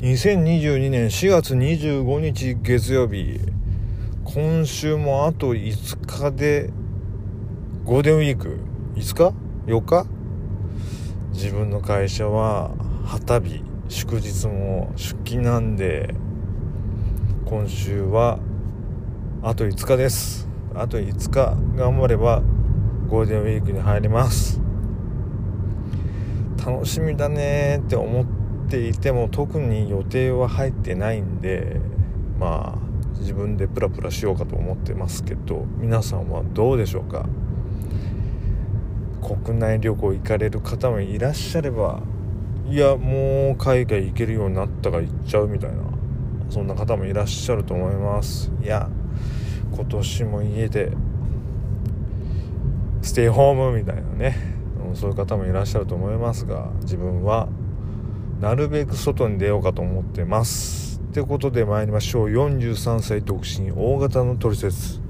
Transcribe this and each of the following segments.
2022年4月25日月曜日今週もあと5日でゴールデンウィーク5日 ?4 日自分の会社は旗日祝日も出勤なんで今週はあと5日です。あと5日頑張ればゴールデンウィークに入ります。楽しみだねって思っていても特に予定は入ってないんでまあ自分でプラプラしようかと思ってますけど皆さんはどうでしょうか？国内旅行行かれる方もいらっしゃればいやもう海外行けるようになったから行っちゃうみたいなそんな方もいらっしゃると思います。いや今年も家でステイホームみたいなねそういう方もいらっしゃると思いますが自分はなるべく外に出ようかと思ってます。ってことで参りましょう。43歳独身大型のトリセツ。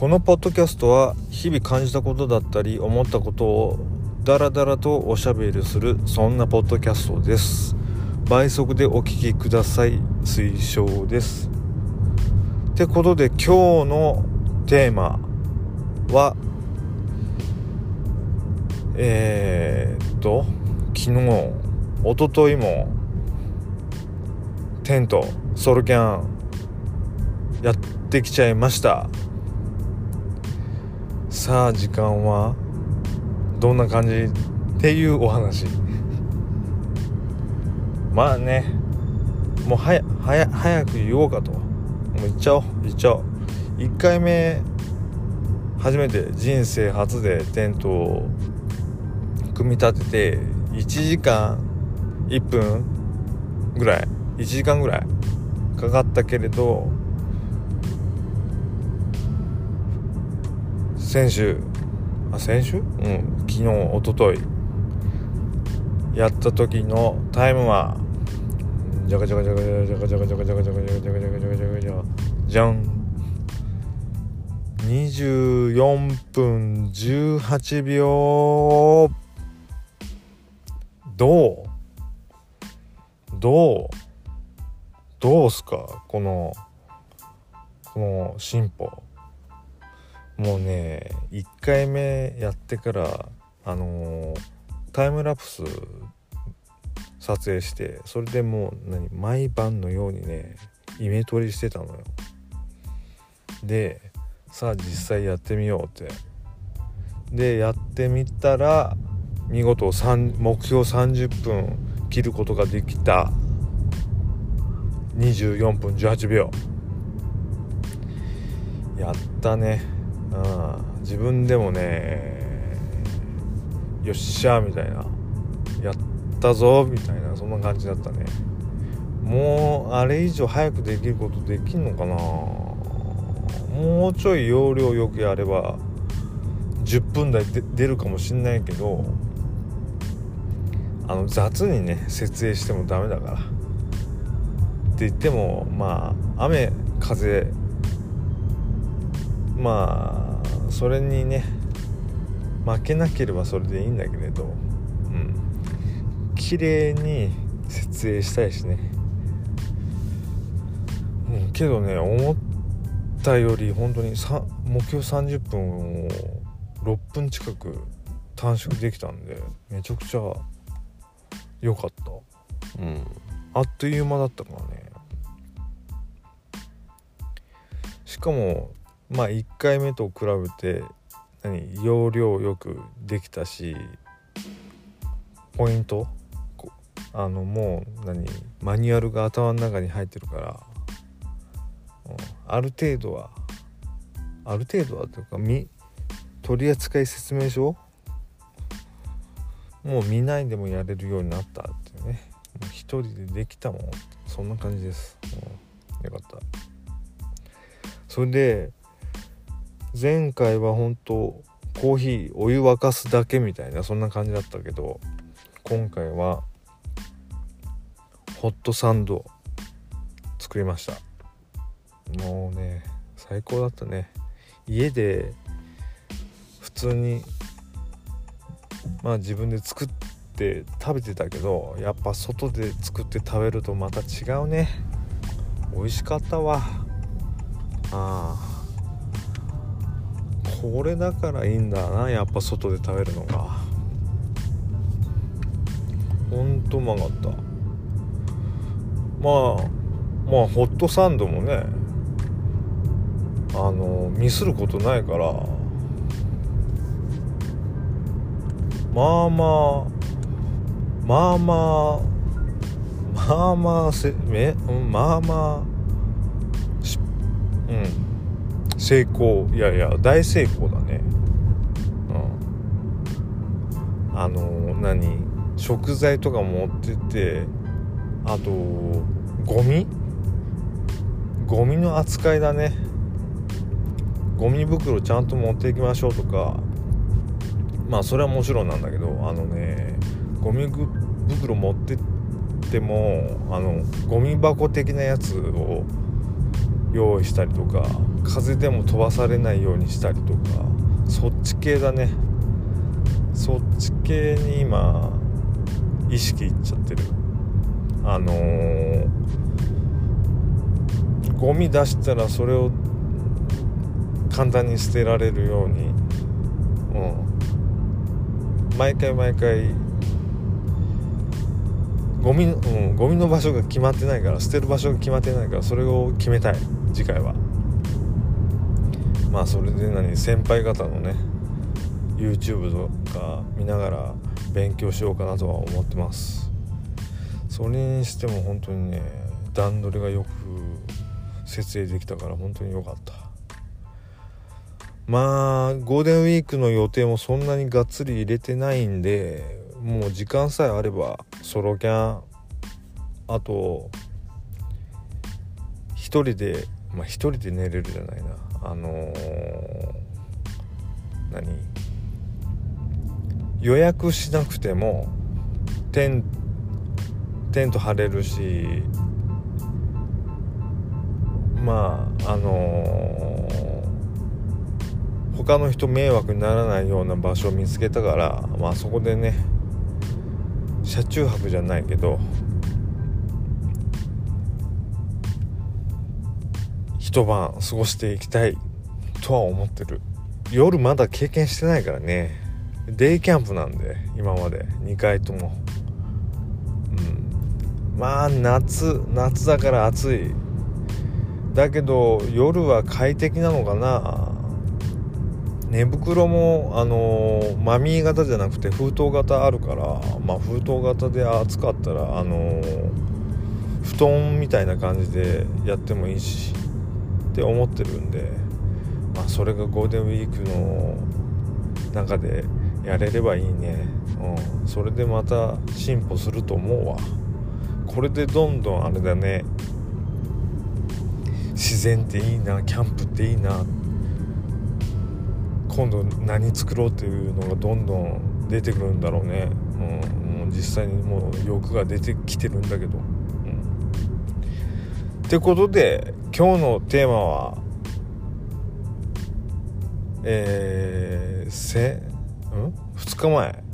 このポッドキャストは日々感じたことだったり思ったことをダラダラとおしゃべりするそんなポッドキャストです。倍速でお聴きください。推奨です。ってことで今日のテーマはえー、っと昨日おとといもテントソロキャンやってきちゃいました。さあ時間はどんな感じっていうお話。まあねもうはや早く言おうかともう言っちゃおう言っちゃおう。1回目初めて人生初でテントを組み立てて1時間1分ぐらい1時間ぐらいかかったけれど先週？あ先週？うん昨日おとといやった時のタイムはじゃがじゃがじゃがじゃがじゃがじゃがじゃがじゃがじゃがじゃがじゃがじゃがじゃがじゃがじゃがじゃん24分18秒どうどうどうすかこのこの進歩もうね1回目やってからあのー、タイムラプス撮影してそれでもう何毎晩のようにねイメトリしてたのよ。でさあ実際やってみようって。でやってみたら見事目標30分切ることができた。24分18秒。やったね。うん。自分でもねよっしゃみたいなやったぞみたいなそんな感じだったね。もうあれ以上早くできることできんのかな。もうちょい容量よくやれば10分台で出るかもしんないけどあの雑にね設営してもダメだから。って言ってもまあ雨風まあそれにね負けなければそれでいいんだけれどうん。綺麗に設営したいしね。うんけどね思ったより本当に目標30分を6分近く短縮できたんでめちゃくちゃ良かった。うん。あっという間だったからね。しかもまあ1回目と比べて何？容量よくできたしポイント？あのもう何？マニュアルが頭の中に入ってるから、うん、ある程度はある程度はというかみ取扱説明書？もう見ないでもやれるようになったっていうね。もう一人でできたもんそんな感じです、うん、よかった。それで前回は本当コーヒーお湯沸かすだけみたいなそんな感じだったけど今回はホットサンド作りました。もうね最高だったね。家で普通にまあ自分で作って食べてたけどやっぱ外で作って食べるとまた違うね。美味しかったわ。ああ。これだからいいんだなやっぱ外で食べるのが。ほんとうまかった。まあまあホットサンドもねあのミスることないから。まあまあまあまあまあまあせめまあまあしうん。成功。いやいや大成功だね。うん。あの何？食材とか持っててあとゴミ？ゴミの扱いだね。ゴミ袋ちゃんと持っていきましょうとか。まあそれはもちろんなんだけどあのねゴミ袋持ってってもあのゴミ箱的なやつを用意したりとか風でも飛ばされないようにしたりとかそっち系だね。そっち系に今意識いっちゃってる。あのー、ゴミ出したらそれを簡単に捨てられるようにうん。毎回毎回ゴミ,、うん、ゴミの場所が決まってないから捨てる場所が決まってないからそれを決めたい。次回は。まあそれで何先輩方のね YouTube とか見ながら勉強しようかなとは思ってます。それにしても本当にね段取りがよく設営できたから本当に良かった。まあゴールデンウィークの予定もそんなにがっつり入れてないんでもう時間さえあればソロキャン。あと一人でまあ一人で寝れるじゃないな。あのー、何？予約しなくてもテンテント張れるしまああのー、他の人迷惑にならないような場所を見つけたからまあそこでね車中泊じゃないけど一晩過ごしていきたいとは思ってる。夜まだ経験してないからね。デイキャンプなんで今まで。2回とも。うん。まあ夏夏だから暑い。だけど夜は快適なのかな。寝袋もあのー、マミー型じゃなくて封筒型あるからまあ封筒型で暑かったらあのー、布団みたいな感じでやってもいいし。って思ってるんでまあそれがゴールデンウィークの中でやれればいいね。うん。それでまた進歩すると思うわ。これでどんどんあれだね。自然っていいな。キャンプっていいな。今度何作ろうっていうのがどんどん出てくるんだろうね、うん、もう実際にもう欲が出てきてるんだけど。ってことで今日のテーマはえー、せん？2日前。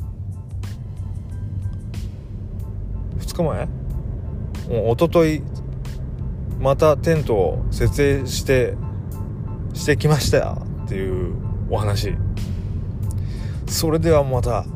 2日前？もう一昨日またテントを設営してしてきましたっていうお話。それではまた。